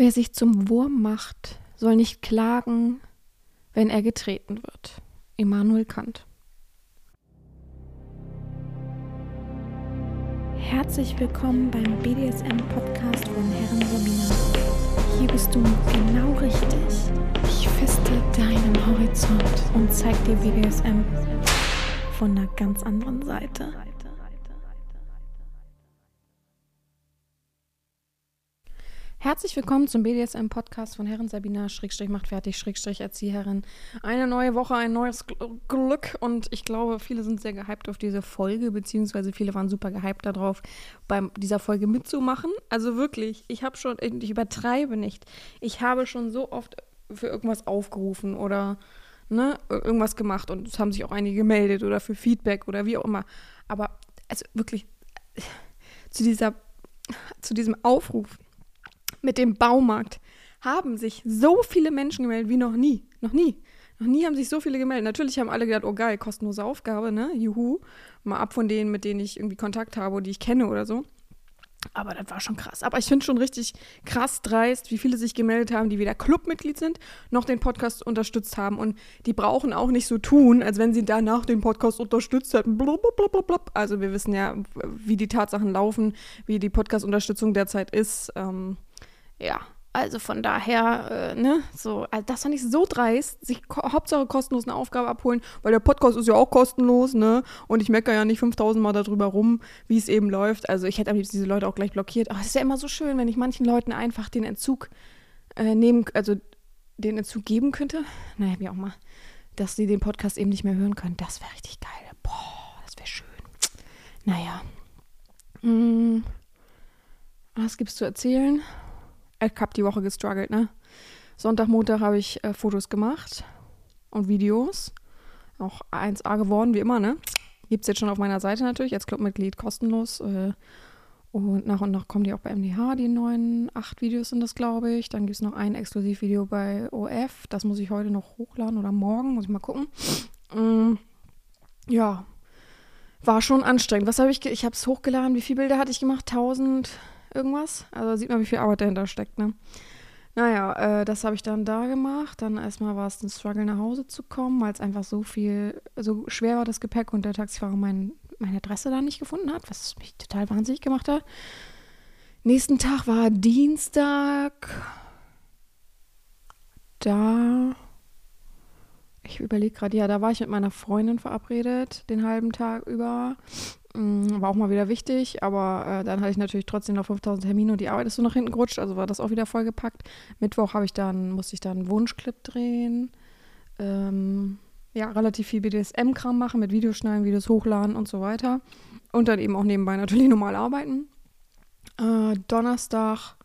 Wer sich zum Wurm macht, soll nicht klagen, wenn er getreten wird. Immanuel Kant. Herzlich willkommen beim BDSM-Podcast von Herren Sabina. Hier bist du genau richtig. Ich feste deinen Horizont und zeig dir BDSM von einer ganz anderen Seite. Herzlich willkommen zum BDSM-Podcast von Herren Sabina, Schrägstrich macht fertig, Schrägstrich Erzieherin. Eine neue Woche, ein neues Glück und ich glaube, viele sind sehr gehypt auf diese Folge, beziehungsweise viele waren super gehypt darauf, bei dieser Folge mitzumachen. Also wirklich, ich habe schon, ich übertreibe nicht, ich habe schon so oft für irgendwas aufgerufen oder ne, irgendwas gemacht und es haben sich auch einige gemeldet oder für Feedback oder wie auch immer. Aber also wirklich, zu dieser, zu diesem Aufruf mit dem Baumarkt haben sich so viele Menschen gemeldet wie noch nie. Noch nie. Noch nie haben sich so viele gemeldet. Natürlich haben alle gedacht, oh geil, kostenlose Aufgabe, ne? Juhu. Mal ab von denen, mit denen ich irgendwie Kontakt habe und die ich kenne oder so. Aber das war schon krass. Aber ich finde schon richtig krass dreist, wie viele sich gemeldet haben, die weder Clubmitglied sind, noch den Podcast unterstützt haben. Und die brauchen auch nicht so tun, als wenn sie danach den Podcast unterstützt hätten. Blablabla. Also wir wissen ja, wie die Tatsachen laufen, wie die Podcast-Unterstützung derzeit ist. Ähm, ja, also von daher, äh, ne, so, also das fand ich so dreist, sich ko Hauptsache kostenlos eine Aufgabe abholen, weil der Podcast ist ja auch kostenlos, ne, und ich meckere ja nicht 5000 Mal darüber rum, wie es eben läuft. Also ich hätte am liebsten diese Leute auch gleich blockiert. Aber es ist ja immer so schön, wenn ich manchen Leuten einfach den Entzug äh, nehmen, also den Entzug geben könnte. Naja, wie auch mal, dass sie den Podcast eben nicht mehr hören können. Das wäre richtig geil. Boah, das wäre schön. Naja. Hm. Was gibt's zu erzählen? Ich habe die Woche gestruggelt, ne? Sonntag, Montag habe ich äh, Fotos gemacht und Videos. Auch 1A geworden, wie immer, ne? Gibt es jetzt schon auf meiner Seite natürlich, als Clubmitglied kostenlos. Äh, und nach und nach kommen die auch bei MDH, die neuen acht Videos sind das, glaube ich. Dann gibt es noch ein Exklusivvideo bei OF. Das muss ich heute noch hochladen oder morgen, muss ich mal gucken. Ähm, ja, war schon anstrengend. Was habe ich, ich habe es hochgeladen. Wie viele Bilder hatte ich gemacht? 1000 irgendwas. Also sieht man, wie viel Arbeit dahinter steckt, ne? Naja, äh, das habe ich dann da gemacht. Dann erstmal war es ein Struggle, nach Hause zu kommen, weil es einfach so viel, so schwer war das Gepäck und der Taxifahrer mein, meine Adresse da nicht gefunden hat, was mich total wahnsinnig gemacht hat. Nächsten Tag war Dienstag. Da. Ich überlege gerade, ja, da war ich mit meiner Freundin verabredet, den halben Tag über. Mm, war auch mal wieder wichtig, aber äh, dann hatte ich natürlich trotzdem noch 5000 Termine und die Arbeit ist so nach hinten gerutscht, also war das auch wieder vollgepackt. Mittwoch habe ich dann, musste ich dann einen Wunschclip drehen. Ähm, ja, relativ viel BDSM-Kram machen, mit Videos schneiden, Videos hochladen und so weiter. Und dann eben auch nebenbei natürlich normal arbeiten. Äh, Donnerstag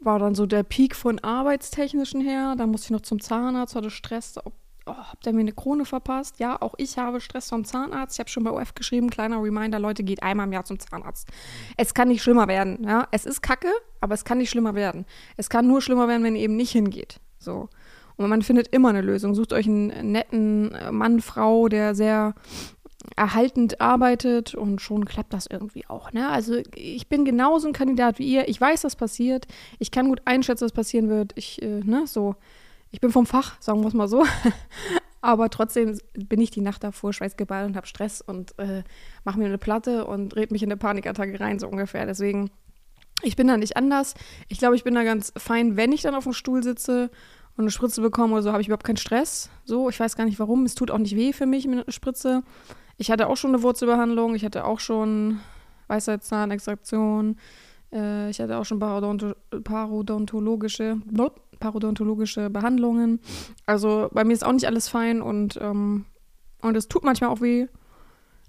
war dann so der Peak von arbeitstechnischen her. Da musste ich noch zum Zahnarzt, hatte Stress, ob oh, habt ihr mir eine Krone verpasst? Ja, auch ich habe Stress vom Zahnarzt. Ich habe schon bei OF geschrieben, kleiner Reminder, Leute, geht einmal im Jahr zum Zahnarzt. Es kann nicht schlimmer werden. Ja? Es ist kacke, aber es kann nicht schlimmer werden. Es kann nur schlimmer werden, wenn ihr eben nicht hingeht. So. Und man findet immer eine Lösung. Sucht euch einen netten Mann, Frau, der sehr erhaltend arbeitet und schon klappt das irgendwie auch. Ne? Also ich bin genauso ein Kandidat wie ihr. Ich weiß, was passiert. Ich kann gut einschätzen, was passieren wird. Ich, äh, ne, so ich bin vom Fach, sagen wir es mal so. Aber trotzdem bin ich die Nacht davor schweißgeballt und habe Stress und äh, mache mir eine Platte und red mich in eine Panikattacke rein, so ungefähr. Deswegen, ich bin da nicht anders. Ich glaube, ich bin da ganz fein, wenn ich dann auf dem Stuhl sitze und eine Spritze bekomme oder so, habe ich überhaupt keinen Stress. So, ich weiß gar nicht warum. Es tut auch nicht weh für mich mit einer Spritze. Ich hatte auch schon eine Wurzelbehandlung, ich hatte auch schon Weisheitszahnextraktion, äh, ich hatte auch schon parodontologische, blub, parodontologische Behandlungen. Also bei mir ist auch nicht alles fein und, ähm, und es tut manchmal auch weh.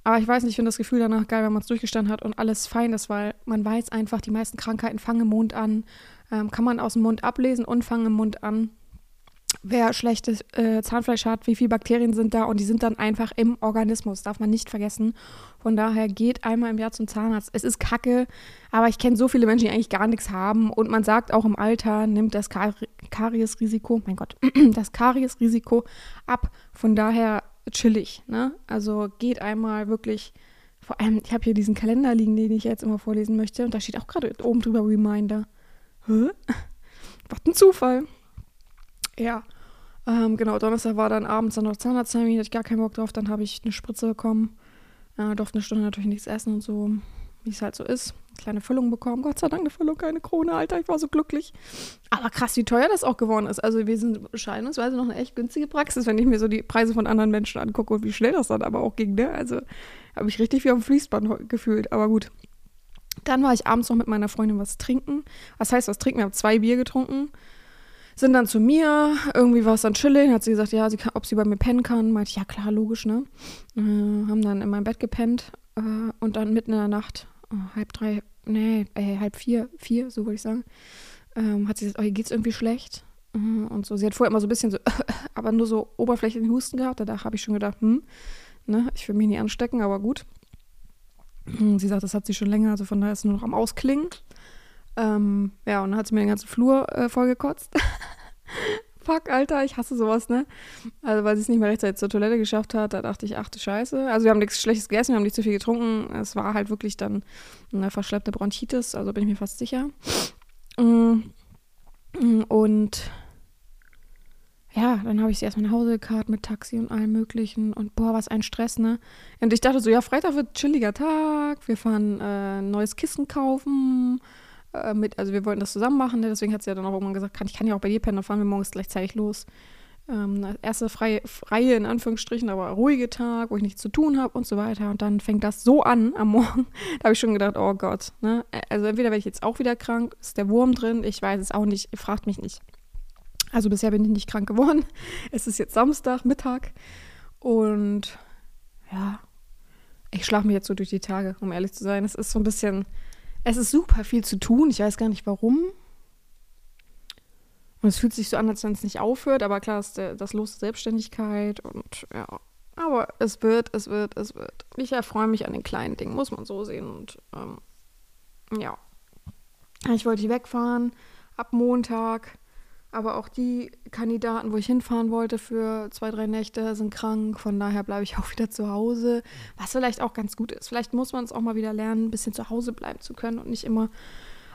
Aber ich weiß nicht, ich finde das Gefühl danach geil, wenn man es durchgestanden hat und alles fein ist, weil man weiß einfach, die meisten Krankheiten fangen im Mund an. Ähm, kann man aus dem Mund ablesen und fangen im Mund an wer schlechtes äh, Zahnfleisch hat, wie viele Bakterien sind da und die sind dann einfach im Organismus, darf man nicht vergessen. Von daher geht einmal im Jahr zum Zahnarzt. Es ist kacke, aber ich kenne so viele Menschen, die eigentlich gar nichts haben und man sagt auch im Alter nimmt das Kar Kariesrisiko, mein Gott, das Kariesrisiko ab. Von daher chillig, ne? Also geht einmal wirklich vor allem, ich habe hier diesen Kalender liegen, den ich jetzt immer vorlesen möchte und da steht auch gerade oben drüber Reminder. Hä? was ein Zufall. Ja. Ähm, genau, Donnerstag war dann abends dann noch Zahnarzttermin, hatte ich gar keinen Bock drauf. Dann habe ich eine Spritze bekommen. Äh, durfte eine Stunde natürlich nichts essen und so, wie es halt so ist. Kleine Füllung bekommen. Gott sei Dank eine Füllung, keine Krone, Alter. Ich war so glücklich. Aber krass, wie teuer das auch geworden ist. Also wir sind bescheidenerweise noch eine echt günstige Praxis, wenn ich mir so die Preise von anderen Menschen angucke und wie schnell das dann aber auch ging. Ne? Also habe ich richtig wie am Fließband gefühlt. Aber gut. Dann war ich abends noch mit meiner Freundin was trinken. Was heißt was trinken? Wir haben zwei Bier getrunken sind dann zu mir, irgendwie war es dann chilling, hat sie gesagt, ja, sie kann, ob sie bei mir pennen kann. Meinte ich, ja klar, logisch, ne? Äh, haben dann in meinem Bett gepennt äh, und dann mitten in der Nacht, oh, halb drei, nee, äh, halb vier, vier, so würde ich sagen, ähm, hat sie gesagt, oh, hier geht's irgendwie schlecht. Äh, und so, sie hat vorher immer so ein bisschen so, aber nur so oberflächlichen Husten gehabt. Da habe ich schon gedacht, hm, ne, ich will mich nie anstecken, aber gut. Sie sagt, das hat sie schon länger, also von daher ist sie nur noch am Ausklingen. Ähm, ja, und dann hat sie mir den ganzen Flur äh, vollgekotzt. Fuck, Alter, ich hasse sowas, ne? Also, weil sie es nicht mehr rechtzeitig zur Toilette geschafft hat, da dachte ich, ach du Scheiße. Also, wir haben nichts Schlechtes gegessen, wir haben nicht zu viel getrunken. Es war halt wirklich dann eine verschleppte Bronchitis, also bin ich mir fast sicher. Mm, mm, und ja, dann habe ich sie erstmal nach Hause gekarrt mit Taxi und allem Möglichen. Und boah, was ein Stress, ne? Und ich dachte so, ja, Freitag wird chilliger Tag. Wir fahren äh, ein neues Kissen kaufen äh, mit, also wir wollten das zusammen machen, ne? deswegen hat sie ja dann auch irgendwann gesagt, kann, ich kann ja auch bei dir pennen, dann fahren wir morgens gleichzeitig los. Ähm, erste freie, freie, in Anführungsstrichen, aber ruhige Tag, wo ich nichts zu tun habe und so weiter. Und dann fängt das so an am Morgen. da habe ich schon gedacht, oh Gott. Ne? Also entweder werde ich jetzt auch wieder krank, ist der Wurm drin, ich weiß es auch nicht, fragt mich nicht. Also bisher bin ich nicht krank geworden. Es ist jetzt Samstag, Mittag. Und ja, ich schlafe mir jetzt so durch die Tage, um ehrlich zu sein. Es ist so ein bisschen, es ist super viel zu tun. Ich weiß gar nicht warum. Und es fühlt sich so an, als wenn es nicht aufhört. Aber klar, ist der, das Los Selbstständigkeit. Und ja. Aber es wird, es wird, es wird. Ich erfreue mich an den kleinen Dingen, muss man so sehen. Und ähm, ja. Ich wollte hier wegfahren ab Montag. Aber auch die Kandidaten, wo ich hinfahren wollte für zwei, drei Nächte, sind krank. Von daher bleibe ich auch wieder zu Hause. Was vielleicht auch ganz gut ist. Vielleicht muss man es auch mal wieder lernen, ein bisschen zu Hause bleiben zu können und nicht immer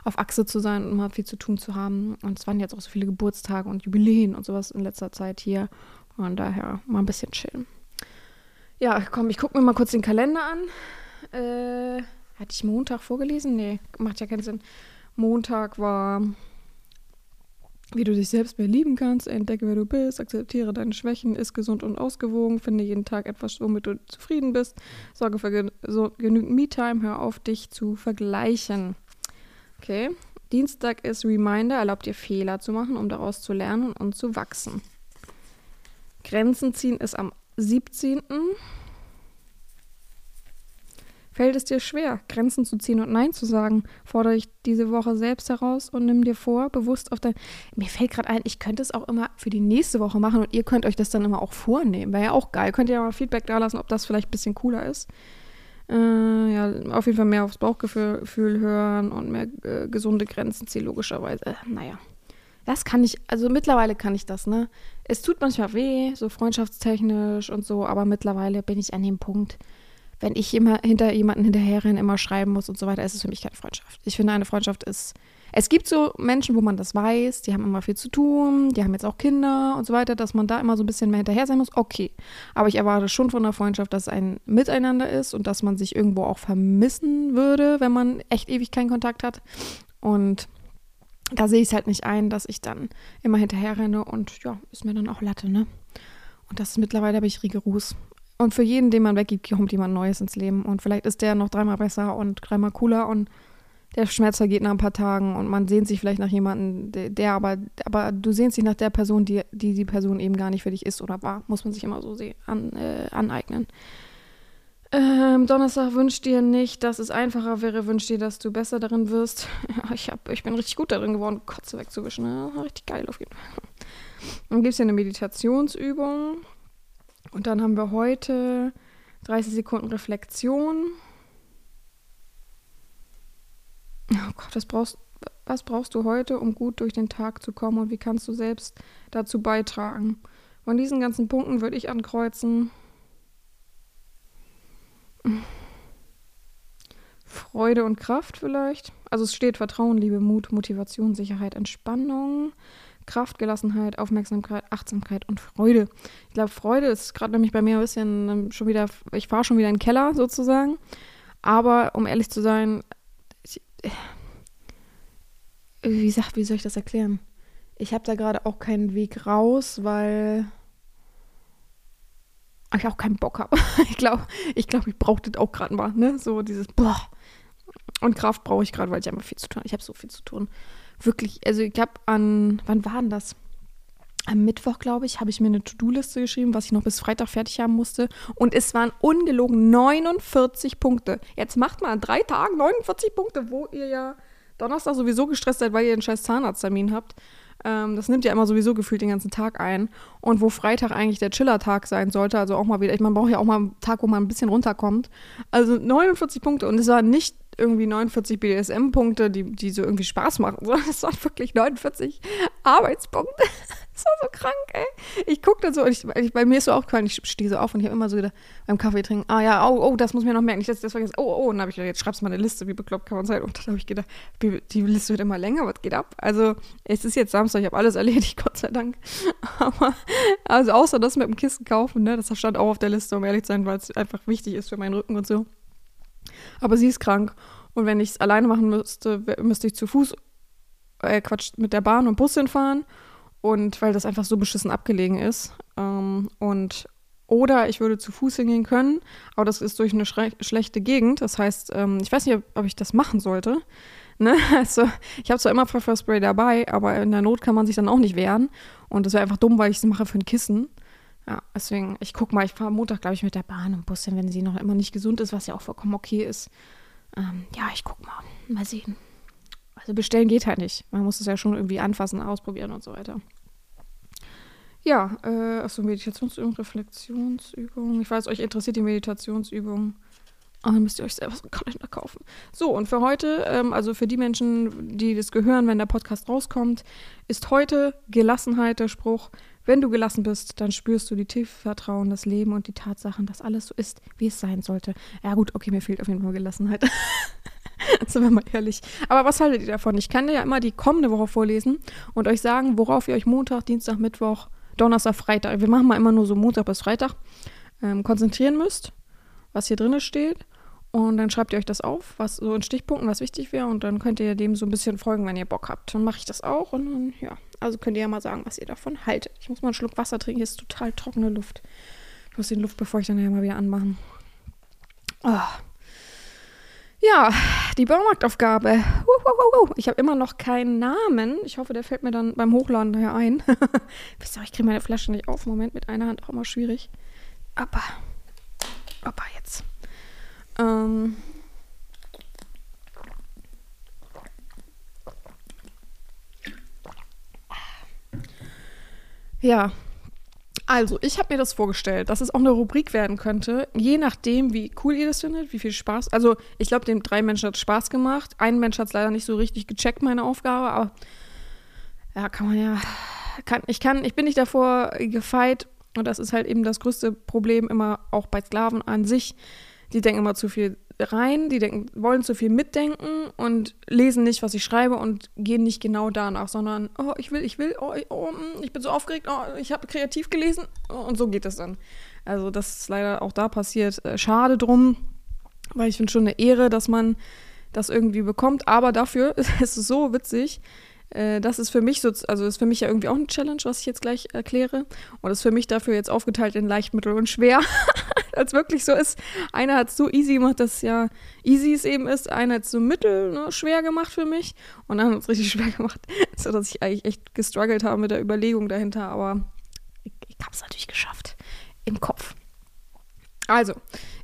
auf Achse zu sein und mal viel zu tun zu haben. Und es waren jetzt auch so viele Geburtstage und Jubiläen und sowas in letzter Zeit hier. Von daher mal ein bisschen chillen. Ja, komm, ich gucke mir mal kurz den Kalender an. Äh, hatte ich Montag vorgelesen? Nee, macht ja keinen Sinn. Montag war wie du dich selbst mehr lieben kannst, entdecke, wer du bist, akzeptiere deine Schwächen, ist gesund und ausgewogen, finde jeden Tag etwas, womit du zufrieden bist, sorge für gen so genügend Me-Time, hör auf, dich zu vergleichen. Okay. Dienstag ist Reminder, erlaubt dir Fehler zu machen, um daraus zu lernen und zu wachsen. Grenzen ziehen ist am 17. Fällt es dir schwer, Grenzen zu ziehen und Nein zu sagen? Fordere ich diese Woche selbst heraus und nimm dir vor, bewusst auf dein. Mir fällt gerade ein, ich könnte es auch immer für die nächste Woche machen und ihr könnt euch das dann immer auch vornehmen. Wäre ja auch geil. Könnt ihr ja mal Feedback da lassen, ob das vielleicht ein bisschen cooler ist. Äh, ja, auf jeden Fall mehr aufs Bauchgefühl hören und mehr äh, gesunde Grenzen ziehen, logischerweise. Äh, naja. Das kann ich, also mittlerweile kann ich das, ne? Es tut manchmal weh, so freundschaftstechnisch und so, aber mittlerweile bin ich an dem Punkt, wenn ich immer hinter jemanden hinterherrenne, immer schreiben muss und so weiter, ist es für mich keine Freundschaft. Ich finde, eine Freundschaft ist. Es gibt so Menschen, wo man das weiß, die haben immer viel zu tun, die haben jetzt auch Kinder und so weiter, dass man da immer so ein bisschen mehr hinterher sein muss. Okay. Aber ich erwarte schon von einer Freundschaft, dass ein Miteinander ist und dass man sich irgendwo auch vermissen würde, wenn man echt ewig keinen Kontakt hat. Und da sehe ich es halt nicht ein, dass ich dann immer hinterher renne und ja, ist mir dann auch Latte, ne? Und das ist mittlerweile habe ich rigoros. Und für jeden, den man weggibt, kommt jemand Neues ins Leben. Und vielleicht ist der noch dreimal besser und dreimal cooler und der Schmerz vergeht nach ein paar Tagen und man sehnt sich vielleicht nach jemandem, der, der aber, aber du sehnst dich nach der Person, die, die die Person eben gar nicht für dich ist oder war. Muss man sich immer so an, äh, aneignen. Ähm, Donnerstag wünscht dir nicht, dass es einfacher wäre, wünscht dir, dass du besser darin wirst. ich, hab, ich bin richtig gut darin geworden, Kotze wegzuwischen. Ja, richtig geil auf jeden Fall. Dann gibt es ja eine Meditationsübung. Und dann haben wir heute 30 Sekunden Reflexion. Oh Gott, was brauchst, was brauchst du heute, um gut durch den Tag zu kommen und wie kannst du selbst dazu beitragen? Von diesen ganzen Punkten würde ich ankreuzen. Freude und Kraft vielleicht. Also es steht Vertrauen, Liebe, Mut, Motivation, Sicherheit, Entspannung, Kraft, Gelassenheit, Aufmerksamkeit, Achtsamkeit und Freude. Ich glaube, Freude ist gerade nämlich bei mir ein bisschen ähm, schon wieder, ich fahre schon wieder in den Keller sozusagen. Aber um ehrlich zu sein, ich, äh, wie, sagt, wie soll ich das erklären? Ich habe da gerade auch keinen Weg raus, weil ich auch keinen Bock habe. ich glaube, ich, glaub, ich brauche das auch gerade mal, ne? So dieses Boah. Und Kraft brauche ich gerade, weil ich einfach viel zu tun habe. Ich habe so viel zu tun. Wirklich, also ich habe an, wann war denn das? Am Mittwoch, glaube ich, habe ich mir eine To-Do-Liste geschrieben, was ich noch bis Freitag fertig haben musste. Und es waren ungelogen 49 Punkte. Jetzt macht mal an drei Tagen 49 Punkte, wo ihr ja Donnerstag sowieso gestresst seid, weil ihr einen scheiß Zahnarzttermin habt. Ähm, das nimmt ja immer sowieso gefühlt den ganzen Tag ein. Und wo Freitag eigentlich der Chiller-Tag sein sollte, also auch mal wieder, ich man braucht ja auch mal einen Tag, wo man ein bisschen runterkommt. Also 49 Punkte und es war nicht irgendwie 49 BDSM-Punkte, die, die so irgendwie Spaß machen, sondern es waren wirklich 49 Arbeitspunkte. Das war so krank, ey. Ich gucke dann so, ich, ich, bei mir ist so aufgefallen, ich stehe so auf und ich habe immer so gedacht, beim Kaffee trinken, ah ja, oh, oh, das muss mir noch merken, ich das vergesse. Oh, oh, und dann habe ich gedacht, jetzt schreibst du mal eine Liste, wie bekloppt kann man sein. Und dann habe ich gedacht, die, die Liste wird immer länger, was geht ab? Also, es ist jetzt Samstag, ich habe alles erledigt, Gott sei Dank. Aber, also außer das mit dem Kissen kaufen, ne, das stand auch auf der Liste, um ehrlich zu sein, weil es einfach wichtig ist für meinen Rücken und so. Aber sie ist krank. Und wenn ich es alleine machen müsste, müsste ich zu Fuß, äh, Quatsch, mit der Bahn und Bus hinfahren. Und weil das einfach so beschissen abgelegen ist. Ähm, und oder ich würde zu Fuß hingehen können, aber das ist durch eine schlechte Gegend. Das heißt, ähm, ich weiß nicht, ob, ob, ich das machen sollte. Ne? Also, ich habe zwar immer Pfefferspray dabei, aber in der Not kann man sich dann auch nicht wehren. Und das wäre einfach dumm, weil ich es mache für ein Kissen. Ja, deswegen, ich gucke mal, ich fahre Montag, glaube ich, mit der Bahn und Bus hin, wenn sie noch immer nicht gesund ist, was ja auch vollkommen okay ist. Ähm, ja, ich gucke mal. Mal sehen. Also bestellen geht halt nicht. Man muss es ja schon irgendwie anfassen, ausprobieren und so weiter. Ja, äh, achso, Meditationsübung, Reflexionsübung. Ich weiß, euch interessiert die Meditationsübung. Aber dann müsst ihr euch selber so einen Kalender kaufen. So, und für heute, ähm, also für die Menschen, die das gehören, wenn der Podcast rauskommt, ist heute Gelassenheit der Spruch. Wenn du gelassen bist, dann spürst du die tiefe Vertrauen, das Leben und die Tatsachen, dass alles so ist, wie es sein sollte. Ja, gut, okay, mir fehlt auf jeden Fall Gelassenheit. Sind wir mal ehrlich. Aber was haltet ihr davon? Ich kann dir ja immer die kommende Woche vorlesen und euch sagen, worauf ihr euch Montag, Dienstag, Mittwoch Donnerstag, Freitag, wir machen mal immer nur so Montag bis Freitag, ähm, konzentrieren müsst, was hier drin steht. Und dann schreibt ihr euch das auf, was so in Stichpunkten, was wichtig wäre. Und dann könnt ihr dem so ein bisschen folgen, wenn ihr Bock habt. Dann mache ich das auch. Und dann, ja, also könnt ihr ja mal sagen, was ihr davon haltet. Ich muss mal einen Schluck Wasser trinken. Hier ist total trockene Luft. Ich muss den Luft, bevor ich dann ja mal wieder anmachen. Oh. Ja, die Baumarktaufgabe. Ich habe immer noch keinen Namen. Ich hoffe, der fällt mir dann beim Hochladen daher ein. Wisst ihr, ich kriege meine Flasche nicht auf. Moment, mit einer Hand auch immer schwierig. Aber, aber jetzt. Ähm. Ja, also, ich habe mir das vorgestellt, dass es auch eine Rubrik werden könnte, je nachdem, wie cool ihr das findet, wie viel Spaß. Also, ich glaube, den drei Menschen hat es Spaß gemacht. Ein Mensch hat es leider nicht so richtig gecheckt, meine Aufgabe, aber ja, kann man ja. Kann, ich kann, ich bin nicht davor gefeit, und das ist halt eben das größte Problem immer auch bei Sklaven an sich. Die denken immer zu viel rein, die denken, wollen zu viel mitdenken und lesen nicht, was ich schreibe und gehen nicht genau danach, sondern, oh, ich will, ich will, oh, oh mm, ich bin so aufgeregt, oh, ich habe kreativ gelesen und so geht es dann. Also das ist leider auch da passiert. Äh, schade drum, weil ich finde schon eine Ehre, dass man das irgendwie bekommt, aber dafür ist es so witzig, äh, das ist für mich so, also ist für mich ja irgendwie auch eine Challenge, was ich jetzt gleich erkläre. Und ist für mich dafür jetzt aufgeteilt in leicht, mittel und schwer. Als wirklich so ist. Einer hat es so easy gemacht, dass ja easy es eben ist. Einer hat es so mittel ne, schwer gemacht für mich. Und dann hat es richtig schwer gemacht. so dass ich eigentlich echt gestruggelt habe mit der Überlegung dahinter. Aber ich, ich habe es natürlich geschafft. Im Kopf. Also,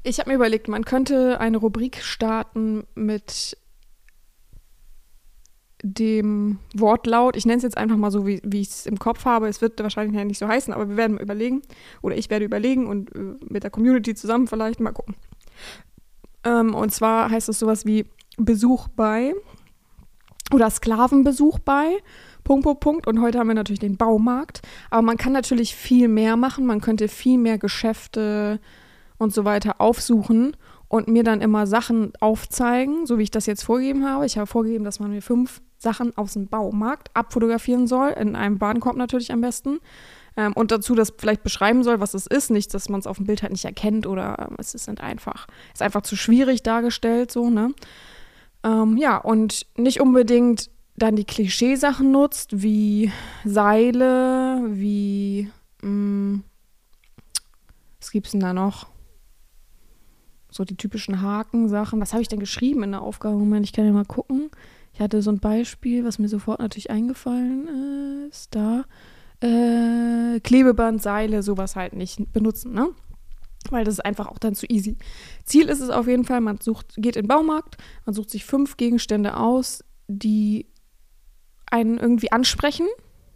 ich habe mir überlegt, man könnte eine Rubrik starten mit dem Wortlaut, ich nenne es jetzt einfach mal so, wie, wie ich es im Kopf habe, es wird wahrscheinlich nicht so heißen, aber wir werden überlegen, oder ich werde überlegen und äh, mit der Community zusammen vielleicht mal gucken. Ähm, und zwar heißt es sowas wie Besuch bei oder Sklavenbesuch bei, Punkt, Punkt, Punkt. Und heute haben wir natürlich den Baumarkt. Aber man kann natürlich viel mehr machen, man könnte viel mehr Geschäfte und so weiter aufsuchen und mir dann immer Sachen aufzeigen, so wie ich das jetzt vorgegeben habe. Ich habe vorgegeben, dass man mir fünf Sachen aus dem Baumarkt abfotografieren soll, in einem Warenkorb natürlich am besten. Ähm, und dazu das vielleicht beschreiben soll, was es ist. Nicht, dass man es auf dem Bild halt nicht erkennt oder ähm, es ist nicht einfach, ist einfach zu schwierig dargestellt, so, ne? Ähm, ja, und nicht unbedingt dann die Klischeesachen nutzt, wie Seile, wie, mh, mm, was gibt's denn da noch? So die typischen Haken-Sachen. Was habe ich denn geschrieben in der Aufgabe? Moment, ich kann ja mal gucken. Hatte so ein Beispiel, was mir sofort natürlich eingefallen ist. Da. Äh, Klebeband, Seile, sowas halt nicht benutzen, ne? Weil das ist einfach auch dann zu easy. Ziel ist es auf jeden Fall, man sucht, geht in den Baumarkt, man sucht sich fünf Gegenstände aus, die einen irgendwie ansprechen,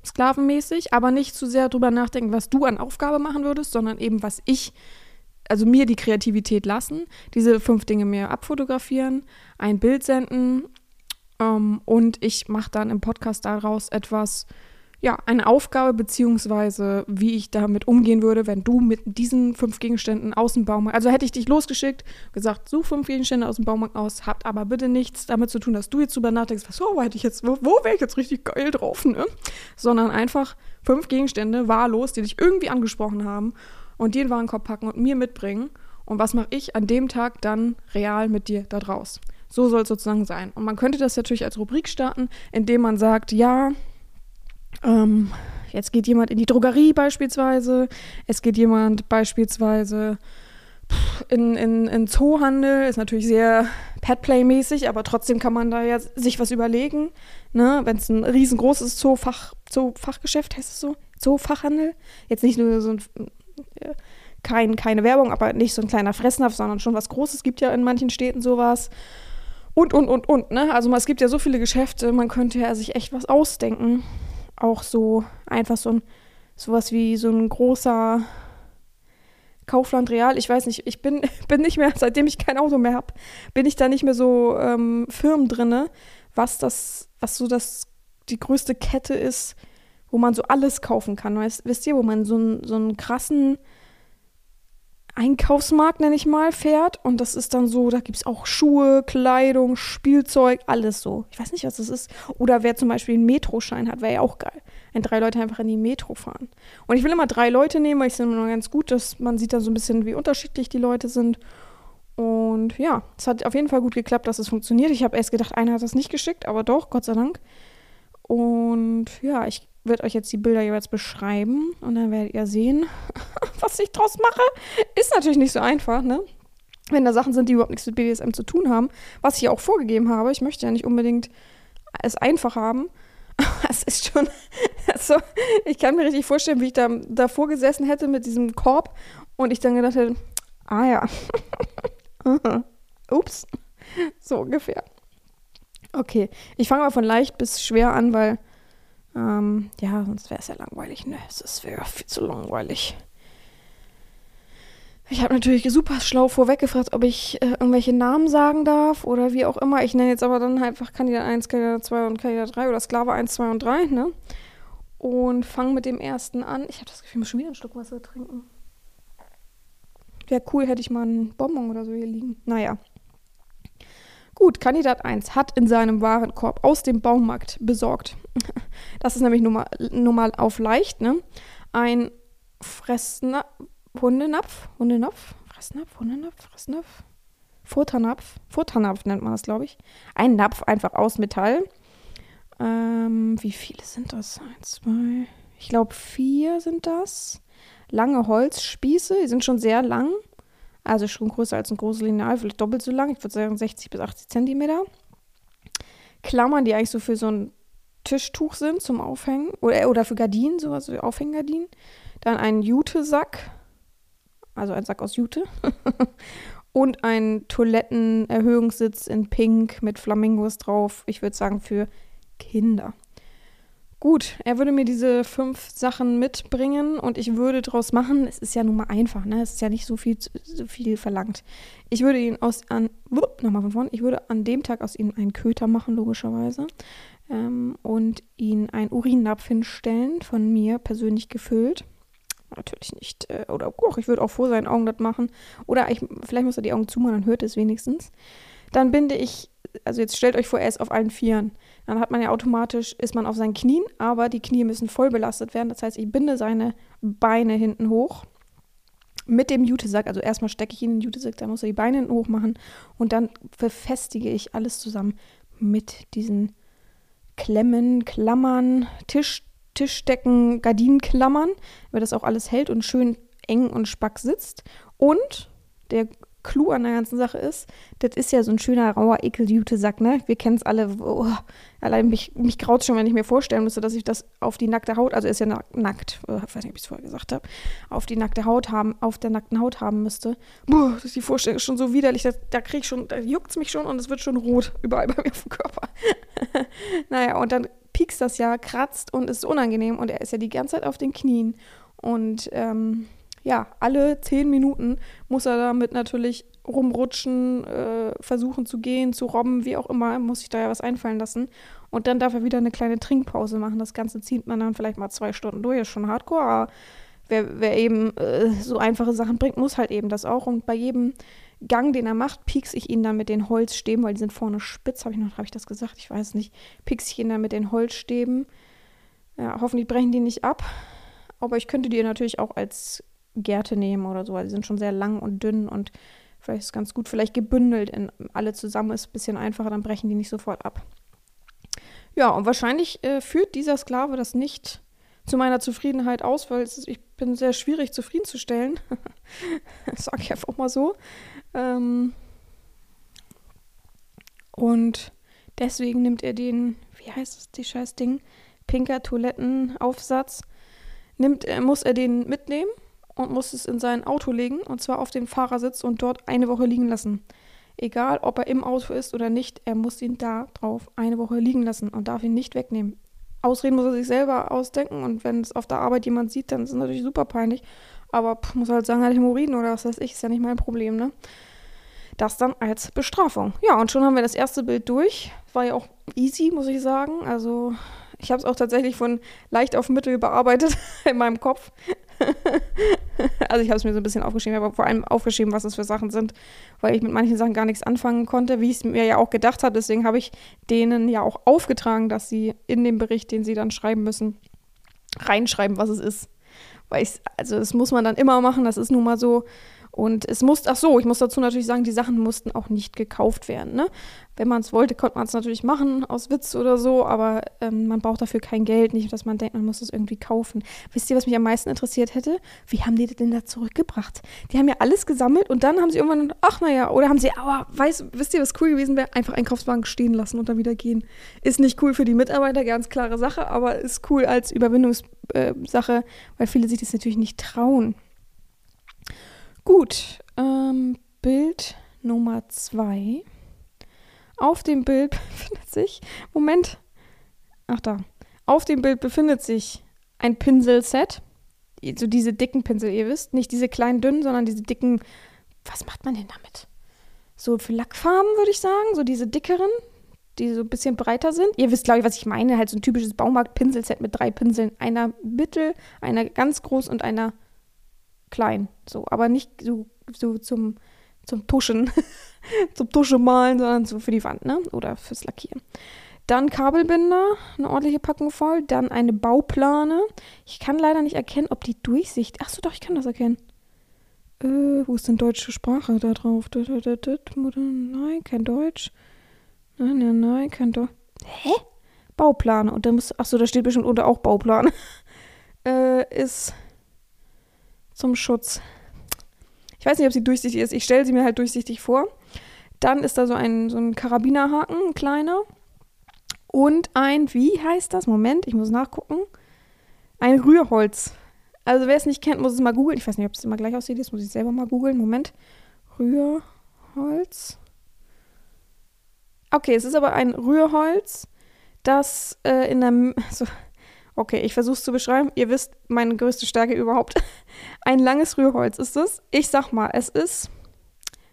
sklavenmäßig, aber nicht zu sehr drüber nachdenken, was du an Aufgabe machen würdest, sondern eben, was ich, also mir die Kreativität lassen, diese fünf Dinge mir abfotografieren, ein Bild senden ähm, und ich mache dann im Podcast daraus etwas, ja, eine Aufgabe, beziehungsweise wie ich damit umgehen würde, wenn du mit diesen fünf Gegenständen aus dem Baumarkt, also hätte ich dich losgeschickt, gesagt, such fünf Gegenstände aus dem Baumarkt aus, habt aber bitte nichts damit zu tun, dass du jetzt drüber nachdenkst, was, oh, hätte ich jetzt, wo, wo wäre ich jetzt richtig geil drauf, ne? Sondern einfach fünf Gegenstände wahllos, die dich irgendwie angesprochen haben und dir in den Warenkorb packen und mir mitbringen. Und was mache ich an dem Tag dann real mit dir da draus? So soll es sozusagen sein. Und man könnte das natürlich als Rubrik starten, indem man sagt, ja, ähm, jetzt geht jemand in die Drogerie beispielsweise, es geht jemand beispielsweise in, in, in Zoohandel, ist natürlich sehr Petplay-mäßig, aber trotzdem kann man da ja sich was überlegen. Ne? Wenn es ein riesengroßes Zoofach, Zoofachgeschäft heißt es so, Zoofachhandel, jetzt nicht nur so ein äh, kein, keine Werbung, aber nicht so ein kleiner Fressnapf, sondern schon was Großes. Gibt ja in manchen Städten sowas. Und, und, und, und. Ne? Also es gibt ja so viele Geschäfte, man könnte ja sich echt was ausdenken auch so einfach so ein, sowas wie so ein großer Kaufland Real. Ich weiß nicht, ich bin, bin nicht mehr, seitdem ich kein Auto mehr habe, bin ich da nicht mehr so ähm, firm drinne, was das, was so das, die größte Kette ist, wo man so alles kaufen kann. Weißt, wisst ihr, wo man so, so einen krassen Einkaufsmarkt, nenne ich mal, fährt. Und das ist dann so, da gibt es auch Schuhe, Kleidung, Spielzeug, alles so. Ich weiß nicht, was das ist. Oder wer zum Beispiel einen Metroschein hat, wäre ja auch geil. Wenn drei Leute einfach in die Metro fahren. Und ich will immer drei Leute nehmen, weil ich finde immer ganz gut, dass man sieht dann so ein bisschen, wie unterschiedlich die Leute sind. Und ja, es hat auf jeden Fall gut geklappt, dass es funktioniert. Ich habe erst gedacht, einer hat das nicht geschickt, aber doch, Gott sei Dank. Und ja, ich werde euch jetzt die Bilder jeweils beschreiben und dann werdet ihr sehen, was ich draus mache. Ist natürlich nicht so einfach, ne? Wenn da Sachen sind, die überhaupt nichts mit BDSM zu tun haben, was ich auch vorgegeben habe. Ich möchte ja nicht unbedingt es einfach haben. es ist schon, also ich kann mir richtig vorstellen, wie ich da davor gesessen hätte mit diesem Korb und ich dann gedacht hätte, ah ja, ups, so ungefähr. Okay, ich fange mal von leicht bis schwer an, weil ähm, ja, sonst wäre es ja langweilig, ne? Es wäre viel zu langweilig. Ich habe natürlich super schlau vorweg gefragt, ob ich äh, irgendwelche Namen sagen darf oder wie auch immer. Ich nenne jetzt aber dann einfach Kandidat 1, Kandidat 2 und Kandidat 3 oder Sklave 1, 2 und 3, ne? Und fange mit dem ersten an. Ich habe das Gefühl, ich muss schon wieder ein Stück Wasser trinken. Wäre cool, hätte ich mal einen Bonbon oder so hier liegen. Naja. Gut, Kandidat 1 hat in seinem Warenkorb aus dem Baumarkt besorgt. Das ist nämlich nur mal, nur mal auf leicht, ne? Ein Fressnapf, Hundenapf, Hundenapf, Fressnapf, Hundenapf, Fressnapf, Futternapf, Futternapf nennt man das, glaube ich. Ein Napf einfach aus Metall. Ähm, wie viele sind das? Eins, zwei, ich glaube vier sind das. Lange Holzspieße, die sind schon sehr lang. Also schon größer als ein großes Lineal, vielleicht doppelt so lang. Ich würde sagen 60 bis 80 Zentimeter. Klammern, die eigentlich so für so ein Tischtuch sind zum Aufhängen oder, oder für Gardinen, sowas wie Aufhänggardinen. Dann ein Jute-Sack, also ein Sack aus Jute. und ein Toilettenerhöhungssitz in Pink mit Flamingos drauf. Ich würde sagen für Kinder. Gut, er würde mir diese fünf Sachen mitbringen und ich würde daraus machen. Es ist ja nun mal einfach, ne? Es ist ja nicht so viel, so viel verlangt. Ich würde ihn aus an nochmal von vorne. Ich würde an dem Tag aus ihm einen Köter machen, logischerweise. Ähm, und ihn einen Urinnapf hinstellen, von mir persönlich gefüllt. natürlich nicht. Äh, oder oh, ich würde auch vor seinen Augen das machen. Oder ich, vielleicht muss er die Augen zumachen, dann hört es wenigstens. Dann binde ich, also jetzt stellt euch vor, er ist auf allen Vieren. Dann hat man ja automatisch, ist man auf seinen Knien, aber die Knie müssen voll belastet werden. Das heißt, ich binde seine Beine hinten hoch mit dem Jutesack. Also erstmal stecke ich ihn in den Jutesack, dann muss er die Beine hinten hoch machen und dann befestige ich alles zusammen mit diesen Klemmen, Klammern, Tisch, Tischdecken, Gardinenklammern, weil das auch alles hält und schön eng und spack sitzt. Und der Clou an der ganzen Sache ist, das ist ja so ein schöner, rauer Ekeljute-Sack, ne? Wir kennen es alle. Oh, allein mich, mich graut schon, wenn ich mir vorstellen müsste, dass ich das auf die nackte Haut, also ist ja nackt, ich weiß nicht, ob ich es vorher gesagt habe, auf die nackte Haut haben, auf der nackten Haut haben müsste. Boah, das ist die Vorstellung schon so widerlich, da, da krieg ich schon, da juckt es mich schon und es wird schon rot überall bei mir auf dem Körper. naja, und dann piekst das ja, kratzt und ist unangenehm und er ist ja die ganze Zeit auf den Knien. Und ähm, ja, alle zehn Minuten muss er damit natürlich rumrutschen, äh, versuchen zu gehen, zu robben, wie auch immer, muss sich da ja was einfallen lassen. Und dann darf er wieder eine kleine Trinkpause machen. Das Ganze zieht man dann vielleicht mal zwei Stunden durch, ist schon hardcore, aber wer, wer eben äh, so einfache Sachen bringt, muss halt eben das auch. Und bei jedem Gang, den er macht, piekse ich ihn dann mit den Holzstäben, weil die sind vorne spitz, habe ich noch, habe ich das gesagt? Ich weiß nicht. Piekse ich ihn dann mit den Holzstäben. Ja, hoffentlich brechen die nicht ab. Aber ich könnte die natürlich auch als Gärte nehmen oder so. weil die sind schon sehr lang und dünn und vielleicht ist es ganz gut, vielleicht gebündelt in alle zusammen ist ein bisschen einfacher, dann brechen die nicht sofort ab. Ja, und wahrscheinlich äh, führt dieser Sklave das nicht zu meiner Zufriedenheit aus, weil ist, ich bin sehr schwierig zufriedenzustellen. Sag ich einfach mal so. Ähm und deswegen nimmt er den, wie heißt das, die scheiß Ding? Pinker Toilettenaufsatz. Nimmt, muss er den mitnehmen und muss es in sein Auto legen, und zwar auf dem Fahrersitz und dort eine Woche liegen lassen. Egal, ob er im Auto ist oder nicht, er muss ihn da drauf eine Woche liegen lassen und darf ihn nicht wegnehmen. Ausreden muss er sich selber ausdenken und wenn es auf der Arbeit jemand sieht, dann ist es natürlich super peinlich. Aber pff, muss halt sagen, hat Hämorrhoiden oder was weiß ich, ist ja nicht mein Problem, ne? Das dann als Bestrafung. Ja, und schon haben wir das erste Bild durch. War ja auch easy, muss ich sagen. Also, ich habe es auch tatsächlich von leicht auf mittel bearbeitet in meinem Kopf. also ich habe es mir so ein bisschen aufgeschrieben, aber vor allem aufgeschrieben, was das für Sachen sind, weil ich mit manchen Sachen gar nichts anfangen konnte, wie ich es mir ja auch gedacht habe. Deswegen habe ich denen ja auch aufgetragen, dass sie in den Bericht, den sie dann schreiben müssen, reinschreiben, was es ist. Weil ich, also das muss man dann immer machen, das ist nun mal so. Und es muss, ach so, ich muss dazu natürlich sagen, die Sachen mussten auch nicht gekauft werden. Ne? Wenn man es wollte, konnte man es natürlich machen, aus Witz oder so, aber ähm, man braucht dafür kein Geld, nicht, dass man denkt, man muss es irgendwie kaufen. Wisst ihr, was mich am meisten interessiert hätte? Wie haben die das denn da zurückgebracht? Die haben ja alles gesammelt und dann haben sie irgendwann, ach naja, oder haben sie, aber weiß, wisst ihr, was cool gewesen wäre? Einfach Einkaufswagen stehen lassen und dann wieder gehen. Ist nicht cool für die Mitarbeiter, ganz klare Sache, aber ist cool als Überwindungssache, äh, weil viele sich das natürlich nicht trauen. Gut, ähm, Bild Nummer zwei. Auf dem Bild befindet sich, Moment, ach da, auf dem Bild befindet sich ein Pinselset. So diese dicken Pinsel, ihr wisst, nicht diese kleinen dünnen, sondern diese dicken, was macht man denn damit? So für Lackfarben würde ich sagen, so diese dickeren, die so ein bisschen breiter sind. Ihr wisst, glaube ich, was ich meine. Halt so ein typisches Baumarkt-Pinselset mit drei Pinseln. Einer mittel, einer ganz groß und einer klein, so, aber nicht so, so zum, zum Tuschen, zum Tusche malen, sondern so für die Wand, ne? Oder fürs Lackieren. Dann Kabelbinder, eine ordentliche Packung voll. Dann eine Bauplane. Ich kann leider nicht erkennen, ob die Durchsicht. Achso, doch, ich kann das erkennen. Äh, wo ist denn deutsche Sprache da drauf? Nein, kein Deutsch. Nein, nein, nein, kein Deutsch. Hä? Bauplane. Und da muss. Achso, da steht bestimmt unter auch Bauplan. äh, ist zum Schutz. Ich weiß nicht, ob sie durchsichtig ist. Ich stelle sie mir halt durchsichtig vor. Dann ist da so ein, so ein Karabinerhaken, ein kleiner. Und ein, wie heißt das? Moment, ich muss nachgucken. Ein Rührholz. Also wer es nicht kennt, muss es mal googeln. Ich weiß nicht, ob es immer gleich aussieht. Das muss ich selber mal googeln. Moment. Rührholz. Okay, es ist aber ein Rührholz, das äh, in der, so, Okay, ich versuche es zu beschreiben. Ihr wisst, meine größte Stärke überhaupt. Ein langes Rührholz ist es. Ich sag mal, es ist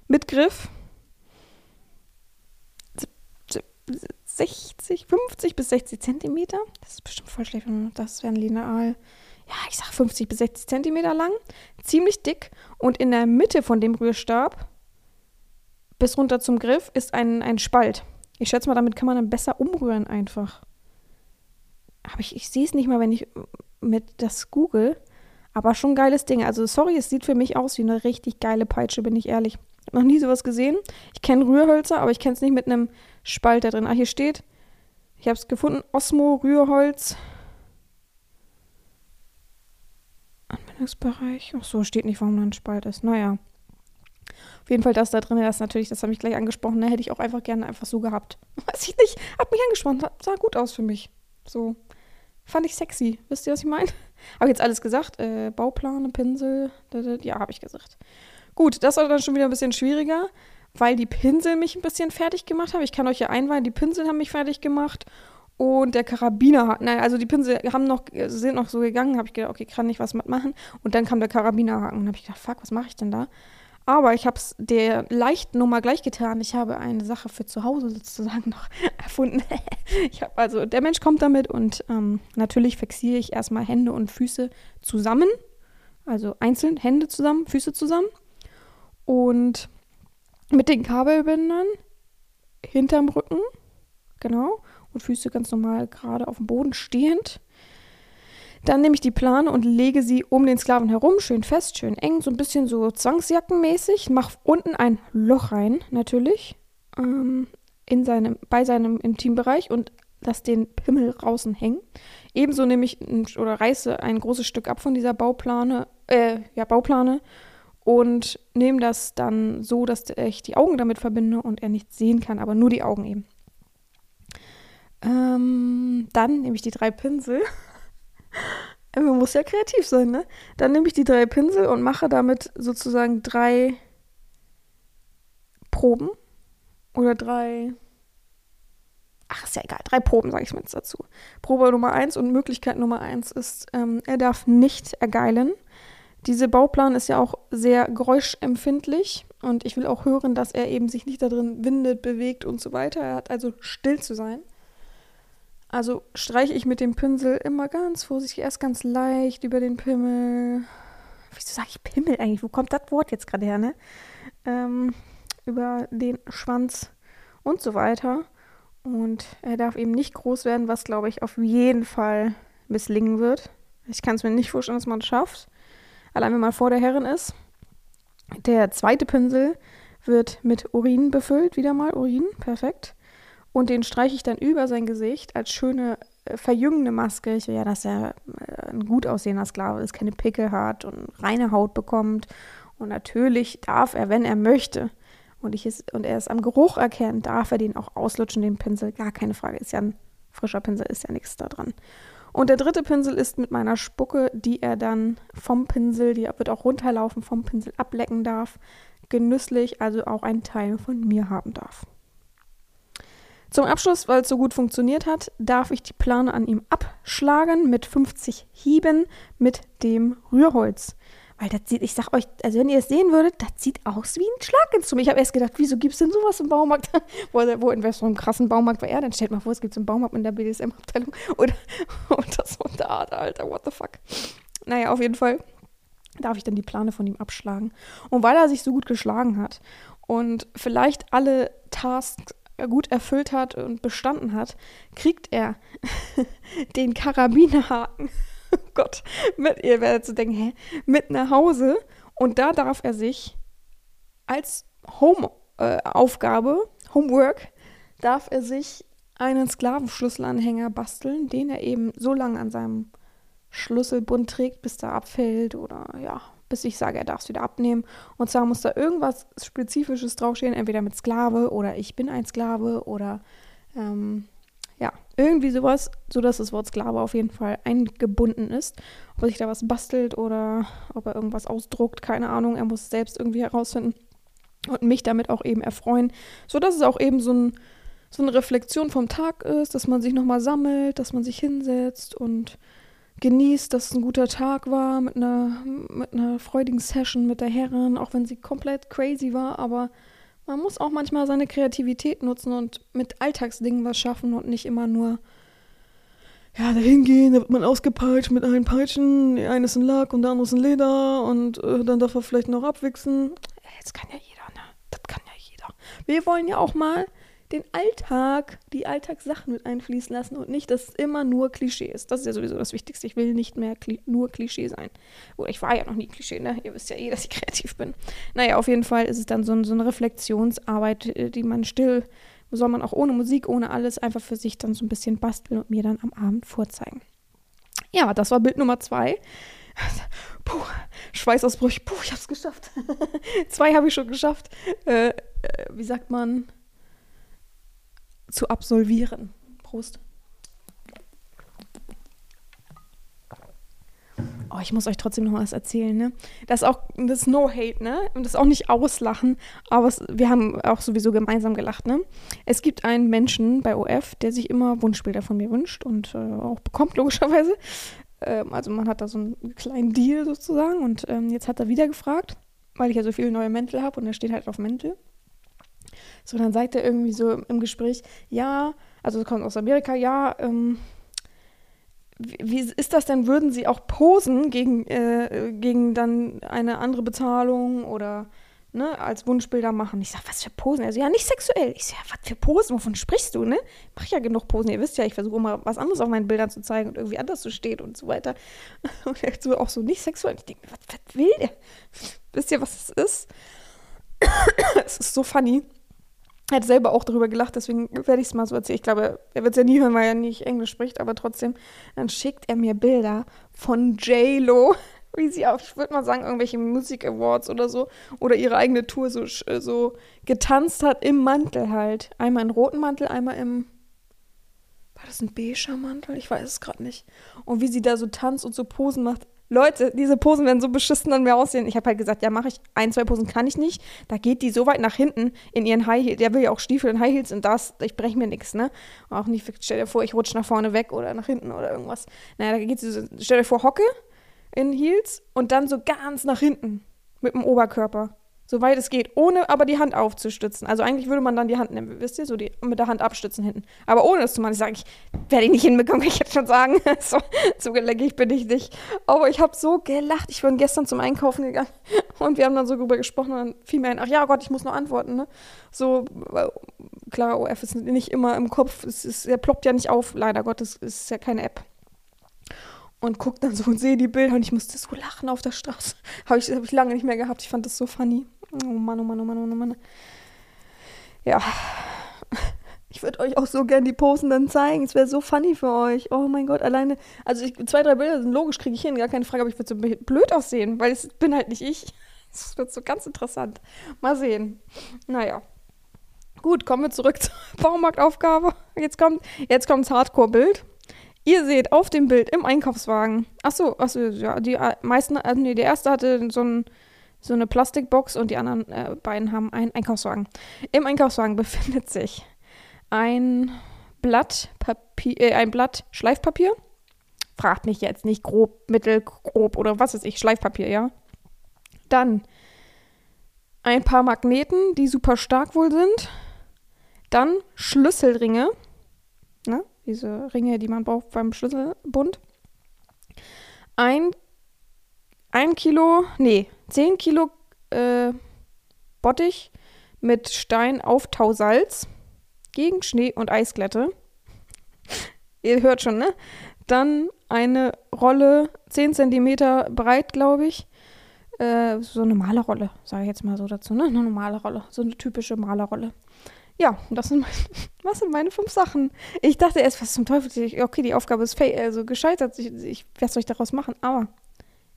mit Griff 60, 50 bis 60 Zentimeter. Das ist bestimmt voll schlecht. Das wäre ein Lineal. ja, ich sag 50 bis 60 Zentimeter lang, ziemlich dick und in der Mitte von dem Rührstab bis runter zum Griff ist ein, ein Spalt. Ich schätze mal, damit kann man dann besser umrühren einfach. Aber ich, ich sehe es nicht mal, wenn ich mit das google. Aber schon ein geiles Ding. Also sorry, es sieht für mich aus wie eine richtig geile Peitsche, bin ich ehrlich. Ich habe noch nie sowas gesehen. Ich kenne Rührhölzer, aber ich kenne es nicht mit einem Spalt da drin. Ah, hier steht, ich habe es gefunden, Osmo Rührholz. Anwendungsbereich. Ach so, steht nicht, warum da ein Spalt ist. Naja. Auf jeden Fall das da drin, das natürlich, das habe ich gleich angesprochen, ne, hätte ich auch einfach gerne einfach so gehabt. Weiß ich nicht, hat mich angesprochen, sah gut aus für mich. So, fand ich sexy. Wisst ihr, was ich meine? Habe jetzt alles gesagt, äh, Bauplane, Pinsel, ja, habe ich gesagt. Gut, das war dann schon wieder ein bisschen schwieriger, weil die Pinsel mich ein bisschen fertig gemacht haben. Ich kann euch ja einweihen, die Pinsel haben mich fertig gemacht und der Karabiner hat, nein, also die Pinsel haben noch, sind noch so gegangen, habe ich gedacht, okay, kann ich was mitmachen. Und dann kam der Karabinerhaken und habe ich gedacht, fuck, was mache ich denn da? Aber ich habe es der leichten Nummer gleich getan. Ich habe eine Sache für zu Hause sozusagen noch erfunden. ich habe also, der Mensch kommt damit und ähm, natürlich fixiere ich erstmal Hände und Füße zusammen. Also einzeln, Hände zusammen, Füße zusammen. Und mit den Kabelbindern hinterm Rücken, genau, und Füße ganz normal gerade auf dem Boden stehend. Dann nehme ich die Plane und lege sie um den Sklaven herum, schön fest, schön eng, so ein bisschen so zwangsjackenmäßig. Mache unten ein Loch rein, natürlich, ähm, in seinem, bei seinem Intimbereich und lasse den Pimmel draußen hängen. Ebenso nehme ich oder reiße ein großes Stück ab von dieser Bauplane, äh, ja, Bauplane und nehme das dann so, dass ich die Augen damit verbinde und er nichts sehen kann, aber nur die Augen eben. Ähm, dann nehme ich die drei Pinsel Man muss ja kreativ sein, ne? Dann nehme ich die drei Pinsel und mache damit sozusagen drei Proben. Oder drei. Ach, ist ja egal. Drei Proben, sage ich mir jetzt dazu. Probe Nummer eins und Möglichkeit Nummer eins ist, ähm, er darf nicht ergeilen. Diese Bauplan ist ja auch sehr geräuschempfindlich und ich will auch hören, dass er eben sich nicht darin windet, bewegt und so weiter. Er hat also still zu sein. Also streiche ich mit dem Pinsel immer ganz vorsichtig, erst ganz leicht über den Pimmel. Wieso sage ich Pimmel eigentlich? Wo kommt das Wort jetzt gerade her, ne? Ähm, über den Schwanz und so weiter. Und er darf eben nicht groß werden, was, glaube ich, auf jeden Fall misslingen wird. Ich kann es mir nicht vorstellen, dass man es schafft. Allein wenn man vor der Herrin ist. Der zweite Pinsel wird mit Urin befüllt. Wieder mal Urin, perfekt. Und den streiche ich dann über sein Gesicht als schöne, äh, verjüngende Maske. Ich will ja, dass er äh, ein gut aussehender Sklave ist, keine Pickel hat und reine Haut bekommt. Und natürlich darf er, wenn er möchte, und, ich es, und er es am Geruch erkennt, darf er den auch auslutschen, den Pinsel. Gar keine Frage. Ist ja ein frischer Pinsel, ist ja nichts da dran. Und der dritte Pinsel ist mit meiner Spucke, die er dann vom Pinsel, die wird auch runterlaufen, vom Pinsel ablecken darf. Genüsslich, also auch einen Teil von mir haben darf. Zum Abschluss, weil es so gut funktioniert hat, darf ich die Plane an ihm abschlagen mit 50 Hieben mit dem Rührholz. Weil das sieht, ich sag euch, also wenn ihr es sehen würdet, das sieht aus wie ein Schlaginstrument. Ich habe erst gedacht, wieso gibt es denn sowas im Baumarkt? wo, wo in so einem krassen Baumarkt war er? Dann stellt mal vor, es gibt so einen Baumarkt in der BDSM-Abteilung. Oder, oder so eine Art, Alter, what the fuck. Naja, auf jeden Fall darf ich dann die Plane von ihm abschlagen. Und weil er sich so gut geschlagen hat und vielleicht alle Tasks gut erfüllt hat und bestanden hat, kriegt er den Karabinerhaken. Gott, mit, ihr werdet so denken, hä? Mit nach Hause und da darf er sich als Home-Aufgabe, äh, Homework, darf er sich einen Sklavenschlüsselanhänger basteln, den er eben so lange an seinem Schlüsselbund trägt, bis der abfällt oder ja, bis ich sage, er darf es wieder abnehmen. Und zwar muss da irgendwas Spezifisches draufstehen, entweder mit Sklave oder ich bin ein Sklave oder ähm, ja, irgendwie sowas, sodass das Wort Sklave auf jeden Fall eingebunden ist. Ob er sich da was bastelt oder ob er irgendwas ausdruckt, keine Ahnung. Er muss es selbst irgendwie herausfinden und mich damit auch eben erfreuen, sodass es auch eben so, ein, so eine Reflexion vom Tag ist, dass man sich nochmal sammelt, dass man sich hinsetzt und genießt, dass es ein guter Tag war mit einer, mit einer freudigen Session mit der Herrin, auch wenn sie komplett crazy war, aber man muss auch manchmal seine Kreativität nutzen und mit Alltagsdingen was schaffen und nicht immer nur ja, da hingehen, da wird man ausgepeitscht mit allen Peitschen. Die eine ist ein Lack und der andere ist ein Leder und äh, dann darf er vielleicht noch abwichsen. Jetzt kann ja jeder, ne? Das kann ja jeder. Wir wollen ja auch mal den Alltag, die Alltagssachen mit einfließen lassen und nicht, dass es immer nur Klischee ist. Das ist ja sowieso das Wichtigste. Ich will nicht mehr Kli nur Klischee sein. Oder ich war ja noch nie Klischee, ne? Ihr wisst ja eh, dass ich kreativ bin. Naja, auf jeden Fall ist es dann so, so eine Reflexionsarbeit, äh, die man still soll man auch ohne Musik, ohne alles einfach für sich dann so ein bisschen basteln und mir dann am Abend vorzeigen. Ja, das war Bild Nummer zwei. Puh, Schweißausbruch. Puh, ich hab's geschafft. zwei habe ich schon geschafft. Äh, äh, wie sagt man? Zu absolvieren. Prost. Oh, ich muss euch trotzdem noch was erzählen, ne? Das ist auch, das ist no hate, ne? Und das ist auch nicht auslachen, aber es, wir haben auch sowieso gemeinsam gelacht, ne? Es gibt einen Menschen bei OF, der sich immer Wunschbilder von mir wünscht und äh, auch bekommt, logischerweise. Ähm, also man hat da so einen kleinen Deal sozusagen und ähm, jetzt hat er wieder gefragt, weil ich ja so viele neue Mäntel habe und er steht halt auf Mäntel. So, dann sagt er irgendwie so im Gespräch, ja, also kommt aus Amerika, ja, ähm, wie ist das denn? Würden Sie auch posen gegen, äh, gegen dann eine andere Bezahlung oder ne, als Wunschbilder machen? Ich sage, was für Posen? Also ja, nicht sexuell. Ich sage, ja, was für Posen? Wovon sprichst du, ne? Ich mache ja genug Posen. Ihr wisst ja, ich versuche immer was anderes auf meinen Bildern zu zeigen und irgendwie anders zu stehen und so weiter. Und er so auch so nicht sexuell. Ich denke, was, was will der? Wisst ihr, was es ist? es ist so funny. Er hat selber auch darüber gelacht, deswegen werde ich es mal so erzählen. Ich glaube, er wird es ja nie hören, weil er nicht Englisch spricht, aber trotzdem. Dann schickt er mir Bilder von J-Lo, wie sie auf, ich würde mal sagen, irgendwelche Music Awards oder so, oder ihre eigene Tour so, so getanzt hat im Mantel halt. Einmal im roten Mantel, einmal im. War das ein beiger Mantel? Ich weiß es gerade nicht. Und wie sie da so tanzt und so Posen macht. Leute, diese Posen werden so beschissen an mir aussehen. Ich habe halt gesagt, ja, mache ich. Ein, zwei Posen kann ich nicht. Da geht die so weit nach hinten in ihren High Heels. Der will ja auch Stiefel in High Heels und das, ich breche mir nichts, ne? Auch nicht, stell dir vor, ich rutsche nach vorne weg oder nach hinten oder irgendwas. Naja, da geht sie so, stell dir vor, Hocke in Heels und dann so ganz nach hinten mit dem Oberkörper soweit es geht, ohne aber die Hand aufzustützen. Also eigentlich würde man dann die Hand nehmen, wisst ihr, so die, mit der Hand abstützen hinten. Aber ohne das zu machen, ich sage, ich werde ich nicht hinbekommen, ich jetzt schon sagen. so, so geleckig bin ich nicht. Aber ich habe so gelacht. Ich bin gestern zum Einkaufen gegangen und wir haben dann so drüber gesprochen und dann fiel mir ein, ach ja Gott, ich muss noch antworten. Ne? So, klar, OF ist nicht immer im Kopf, es ist, er ploppt ja nicht auf, leider Gottes, es ist ja keine App und guck dann so und sehe die Bilder und ich musste so lachen auf der Straße. Habe ich, hab ich lange nicht mehr gehabt. Ich fand das so funny. Oh Mann, oh Mann, oh Mann, oh Mann. Ja. Ich würde euch auch so gern die Posen dann zeigen. Es wäre so funny für euch. Oh mein Gott, alleine. Also ich, zwei, drei Bilder sind logisch, kriege ich hin, gar keine Frage, aber ich würde so blöd aussehen, weil es bin halt nicht ich. Das wird so ganz interessant. Mal sehen. Naja. Gut, kommen wir zurück zur Baumarktaufgabe. Jetzt kommt jetzt kommt's Hardcore-Bild. Ihr seht auf dem Bild im Einkaufswagen. Achso, achso, ja, die äh, meisten, also nee, der erste hatte so ein so eine Plastikbox und die anderen äh, beiden haben einen Einkaufswagen. Im Einkaufswagen befindet sich ein Blatt Papier, äh, ein Blatt Schleifpapier. Fragt mich jetzt nicht grob, mittel, grob oder was weiß ich, Schleifpapier, ja. Dann ein paar Magneten, die super stark wohl sind. Dann Schlüsselringe, ne? diese Ringe, die man braucht beim Schlüsselbund. Ein, ein Kilo, nee, 10 Kilo äh, Bottich mit Steinaufttausalz gegen Schnee und Eisglätte. Ihr hört schon, ne? Dann eine Rolle, 10 cm breit, glaube ich. Äh, so eine Malerrolle, sage ich jetzt mal so dazu, ne? Eine normale Rolle, so eine typische Malerrolle. Ja, das sind meine, was sind meine fünf Sachen. Ich dachte erst, was zum Teufel, okay, die Aufgabe ist also gescheitert, ich, ich werde euch daraus machen, aber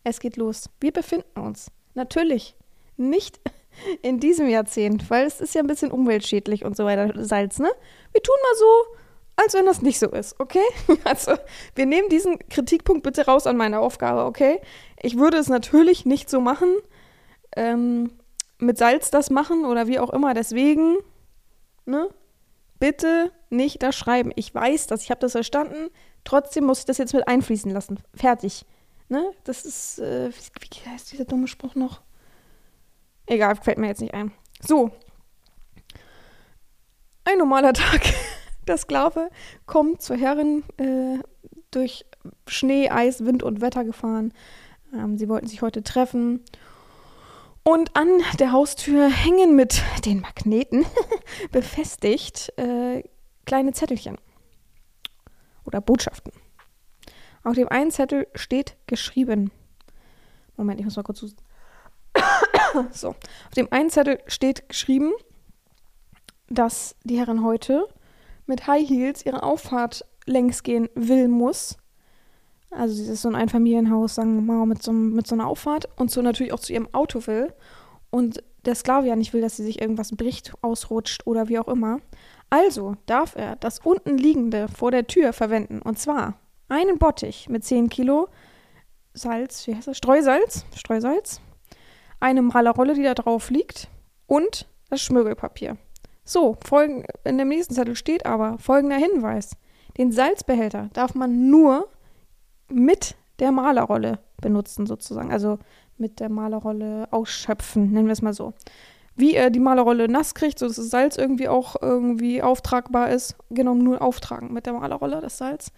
es geht los. Wir befinden uns Natürlich nicht in diesem Jahrzehnt, weil es ist ja ein bisschen umweltschädlich und so weiter, Salz, ne? Wir tun mal so, als wenn das nicht so ist, okay? Also, wir nehmen diesen Kritikpunkt bitte raus an meine Aufgabe, okay? Ich würde es natürlich nicht so machen, ähm, mit Salz das machen oder wie auch immer, deswegen, ne? Bitte nicht das schreiben. Ich weiß das, ich habe das verstanden, trotzdem muss ich das jetzt mit einfließen lassen. Fertig. Ne? Das ist, äh, wie, heißt dieser dumme Spruch noch? Egal, fällt mir jetzt nicht ein. So. Ein normaler Tag. Der Sklave kommt zur Herrin, äh, durch Schnee, Eis, Wind und Wetter gefahren. Ähm, sie wollten sich heute treffen. Und an der Haustür hängen mit den Magneten befestigt äh, kleine Zettelchen oder Botschaften. Auf dem einen Zettel steht geschrieben. Moment, ich muss mal kurz so, auf dem einen Zettel steht geschrieben, dass die Herren heute mit High Heels ihre Auffahrt längs gehen will, muss. Also sie ist so ein Einfamilienhaus, sagen wir mal, mit so, mit so einer Auffahrt und so natürlich auch zu ihrem Auto will. Und der Sklave ja nicht will, dass sie sich irgendwas bricht, ausrutscht oder wie auch immer. Also darf er das unten liegende vor der Tür verwenden. Und zwar einen Bottich mit 10 Kilo Salz, wie heißt das? Streusalz, Streusalz, eine Malerrolle, die da drauf liegt und das Schmirgelpapier. So, folgen, in dem nächsten Zettel steht aber folgender Hinweis. Den Salzbehälter darf man nur mit der Malerrolle benutzen, sozusagen. Also mit der Malerrolle ausschöpfen, nennen wir es mal so. Wie er die Malerrolle nass kriegt, so dass das Salz irgendwie auch irgendwie auftragbar ist, genau nur auftragen mit der Malerrolle, das Salz,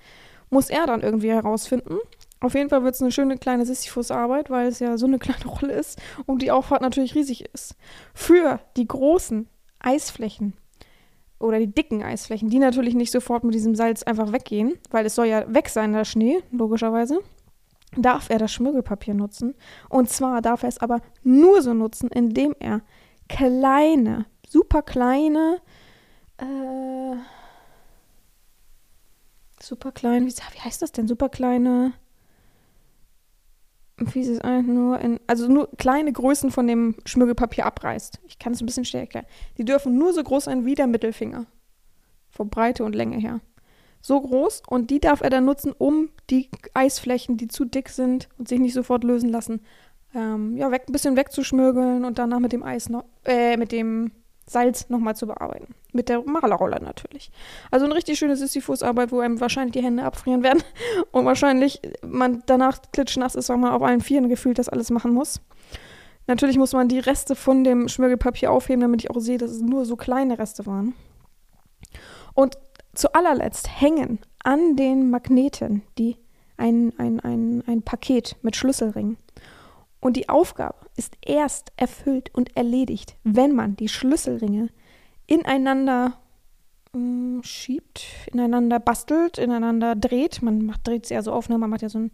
muss er dann irgendwie herausfinden. Auf jeden Fall wird es eine schöne kleine Sisyphus-Arbeit, weil es ja so eine kleine Rolle ist und die Auffahrt natürlich riesig ist. Für die großen Eisflächen oder die dicken Eisflächen, die natürlich nicht sofort mit diesem Salz einfach weggehen, weil es soll ja weg sein, der Schnee, logischerweise, darf er das Schmirgelpapier nutzen. Und zwar darf er es aber nur so nutzen, indem er kleine, super kleine, äh, super klein, wie, wie heißt das denn? Super kleine wie ist es eigentlich nur in, also nur kleine Größen von dem Schmirgelpapier abreißt. Ich kann es ein bisschen stärker. Die dürfen nur so groß sein wie der Mittelfinger. Von Breite und Länge her. So groß und die darf er dann nutzen, um die Eisflächen, die zu dick sind und sich nicht sofort lösen lassen, ähm, ja, weg, ein bisschen wegzuschmirgeln und danach mit dem Eis noch, äh, mit dem Salz nochmal zu bearbeiten. Mit der Malerrolle natürlich. Also eine richtig schöne Sisyphus-Arbeit, wo einem wahrscheinlich die Hände abfrieren werden und wahrscheinlich man danach klitschnass ist, weil man auf allen Vieren gefühlt das alles machen muss. Natürlich muss man die Reste von dem Schmirgelpapier aufheben, damit ich auch sehe, dass es nur so kleine Reste waren. Und zu allerletzt hängen an den Magneten die ein, ein, ein, ein Paket mit Schlüsselringen. Und die Aufgabe ist erst erfüllt und erledigt, wenn man die Schlüsselringe ineinander äh, schiebt, ineinander bastelt, ineinander dreht. Man macht, dreht sie ja so auf, ne? man macht ja so ein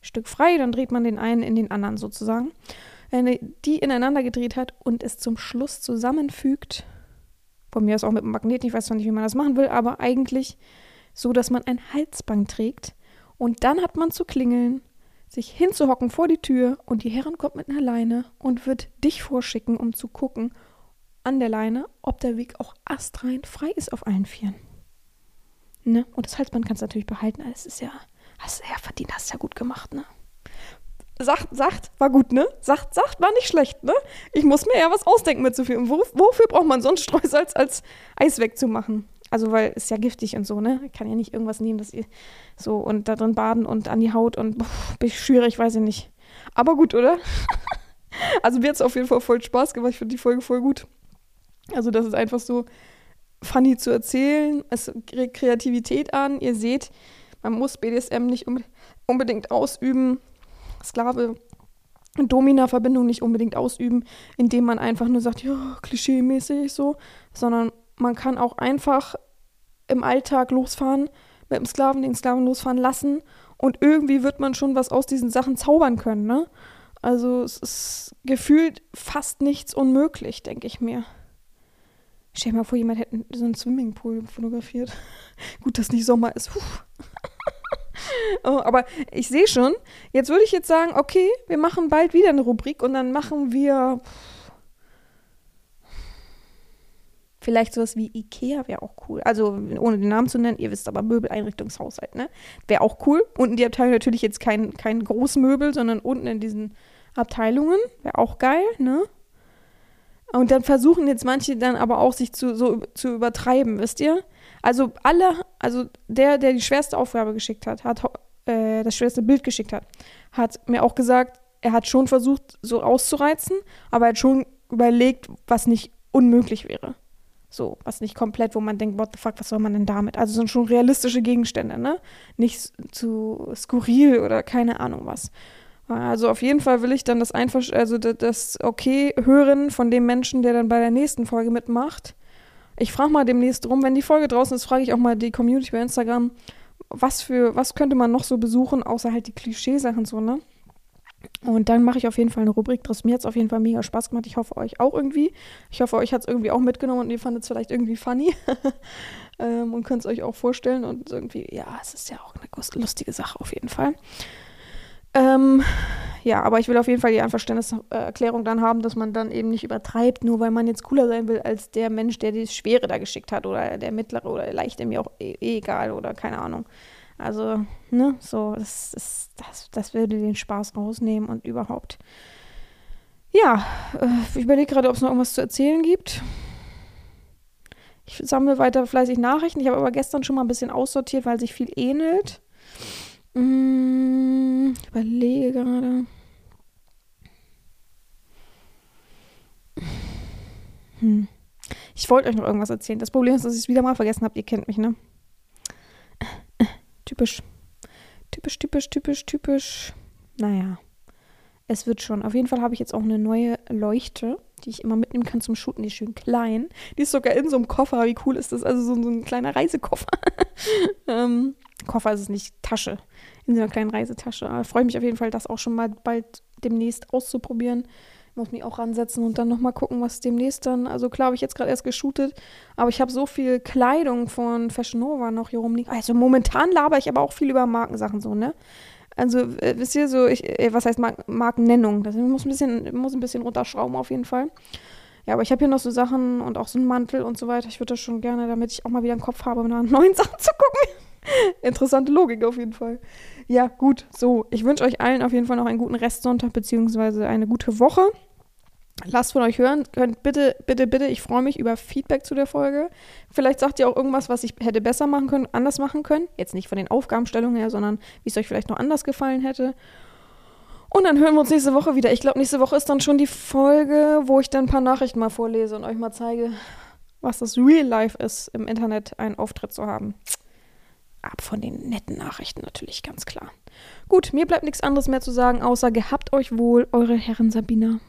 Stück frei, dann dreht man den einen in den anderen sozusagen. Wenn die ineinander gedreht hat und es zum Schluss zusammenfügt, von mir ist auch mit dem Magnet, ich weiß zwar nicht, wie man das machen will, aber eigentlich so, dass man ein Halsband trägt und dann hat man zu klingeln sich hinzuhocken vor die Tür und die Herrin kommt mit einer Leine und wird dich vorschicken, um zu gucken an der Leine, ob der Weg auch astrein frei ist auf allen Vieren. Ne? Und das Halsband kannst du natürlich behalten. Es ist ja, hast du ja verdient, hast ja gut gemacht, ne? Sagt, sagt, war gut, ne? Sagt, sagt, war nicht schlecht, ne? Ich muss mir ja was ausdenken mit so viel. Und wofür braucht man sonst Streusalz als Eis wegzumachen? Also, weil es ja giftig und so, ne? Ich kann ja nicht irgendwas nehmen, dass ihr so und da drin baden und an die Haut und bin ich schwierig, weiß ich nicht. Aber gut, oder? also, mir hat es auf jeden Fall voll Spaß gemacht. Ich finde die Folge voll gut. Also, das ist einfach so funny zu erzählen. Es regt Kreativität an. Ihr seht, man muss BDSM nicht unbedingt ausüben. Sklave Domina-Verbindung nicht unbedingt ausüben, indem man einfach nur sagt, ja, klischee-mäßig so, sondern man kann auch einfach im Alltag losfahren, mit dem Sklaven den Sklaven losfahren lassen und irgendwie wird man schon was aus diesen Sachen zaubern können, ne? Also es ist gefühlt fast nichts unmöglich, denke ich mir. Stell dir mal vor, jemand hätte so einen Swimmingpool fotografiert. Gut, dass nicht Sommer ist. oh, aber ich sehe schon, jetzt würde ich jetzt sagen, okay, wir machen bald wieder eine Rubrik und dann machen wir Vielleicht sowas wie Ikea wäre auch cool. Also ohne den Namen zu nennen, ihr wisst aber Möbeleinrichtungshaushalt, ne? Wäre auch cool. Unten die Abteilung natürlich jetzt kein, kein Großmöbel, sondern unten in diesen Abteilungen. Wäre auch geil, ne? Und dann versuchen jetzt manche dann aber auch sich zu, so zu übertreiben, wisst ihr? Also alle, also der, der die schwerste Aufgabe geschickt hat, hat äh, das schwerste Bild geschickt hat, hat mir auch gesagt, er hat schon versucht, so auszureizen, aber er hat schon überlegt, was nicht unmöglich wäre. So, was nicht komplett, wo man denkt, what the fuck, was soll man denn damit? Also sind schon realistische Gegenstände, ne? Nicht zu skurril oder keine Ahnung was. Also auf jeden Fall will ich dann das einfach, also das okay hören von dem Menschen, der dann bei der nächsten Folge mitmacht. Ich frage mal demnächst rum, wenn die Folge draußen ist, frage ich auch mal die Community bei Instagram, was für, was könnte man noch so besuchen, außer halt die Klischeesachen so, ne? Und dann mache ich auf jeden Fall eine Rubrik draus. Mir hat es auf jeden Fall mega Spaß gemacht. Ich hoffe, euch auch irgendwie. Ich hoffe, euch hat es irgendwie auch mitgenommen und ihr fandet es vielleicht irgendwie funny. ähm, und könnt es euch auch vorstellen. Und irgendwie, ja, es ist ja auch eine lustige Sache auf jeden Fall. Ähm, ja, aber ich will auf jeden Fall die Einverständniserklärung dann haben, dass man dann eben nicht übertreibt, nur weil man jetzt cooler sein will als der Mensch, der das Schwere da geschickt hat oder der Mittlere oder der Leichte, mir auch eh, eh egal oder keine Ahnung. Also, ne, so, das, das, das, das würde den Spaß rausnehmen und überhaupt. Ja, äh, ich überlege gerade, ob es noch irgendwas zu erzählen gibt. Ich sammle weiter fleißig Nachrichten. Ich habe aber gestern schon mal ein bisschen aussortiert, weil sich viel ähnelt. Hm, ich überlege gerade. Hm. Ich wollte euch noch irgendwas erzählen. Das Problem ist, dass ich es wieder mal vergessen habe. Ihr kennt mich, ne? Typisch. Typisch, typisch, typisch, typisch. Naja. Es wird schon. Auf jeden Fall habe ich jetzt auch eine neue Leuchte, die ich immer mitnehmen kann zum Shooten. Die ist schön klein. Die ist sogar in so einem Koffer. Wie cool ist das? Also so, so ein kleiner Reisekoffer. ähm, Koffer ist es nicht, Tasche. In so einer kleinen Reisetasche. Aber freue mich auf jeden Fall, das auch schon mal bald demnächst auszuprobieren. Muss mich auch ransetzen und dann nochmal gucken, was demnächst dann. Also klar habe ich jetzt gerade erst geshootet, aber ich habe so viel Kleidung von Fashion Nova noch hier rumliegen. Also momentan laber ich aber auch viel über Markensachen so, ne? Also, äh, wisst ihr, so, ich, äh, was heißt Mar Markennennung? Das muss ein bisschen, muss ein bisschen runterschrauben auf jeden Fall. Ja, aber ich habe hier noch so Sachen und auch so einen Mantel und so weiter. Ich würde das schon gerne, damit ich auch mal wieder einen Kopf habe, nach neuen Sachen zu gucken. Interessante Logik auf jeden Fall. Ja, gut, so. Ich wünsche euch allen auf jeden Fall noch einen guten Restsonntag beziehungsweise eine gute Woche. Lasst von euch hören. Könnt bitte, bitte, bitte, ich freue mich über Feedback zu der Folge. Vielleicht sagt ihr auch irgendwas, was ich hätte besser machen können, anders machen können. Jetzt nicht von den Aufgabenstellungen her, sondern wie es euch vielleicht noch anders gefallen hätte. Und dann hören wir uns nächste Woche wieder. Ich glaube, nächste Woche ist dann schon die Folge, wo ich dann ein paar Nachrichten mal vorlese und euch mal zeige, was das Real Life ist, im Internet einen Auftritt zu haben ab von den netten Nachrichten natürlich, ganz klar. Gut, mir bleibt nichts anderes mehr zu sagen, außer gehabt euch wohl, eure Herren Sabina.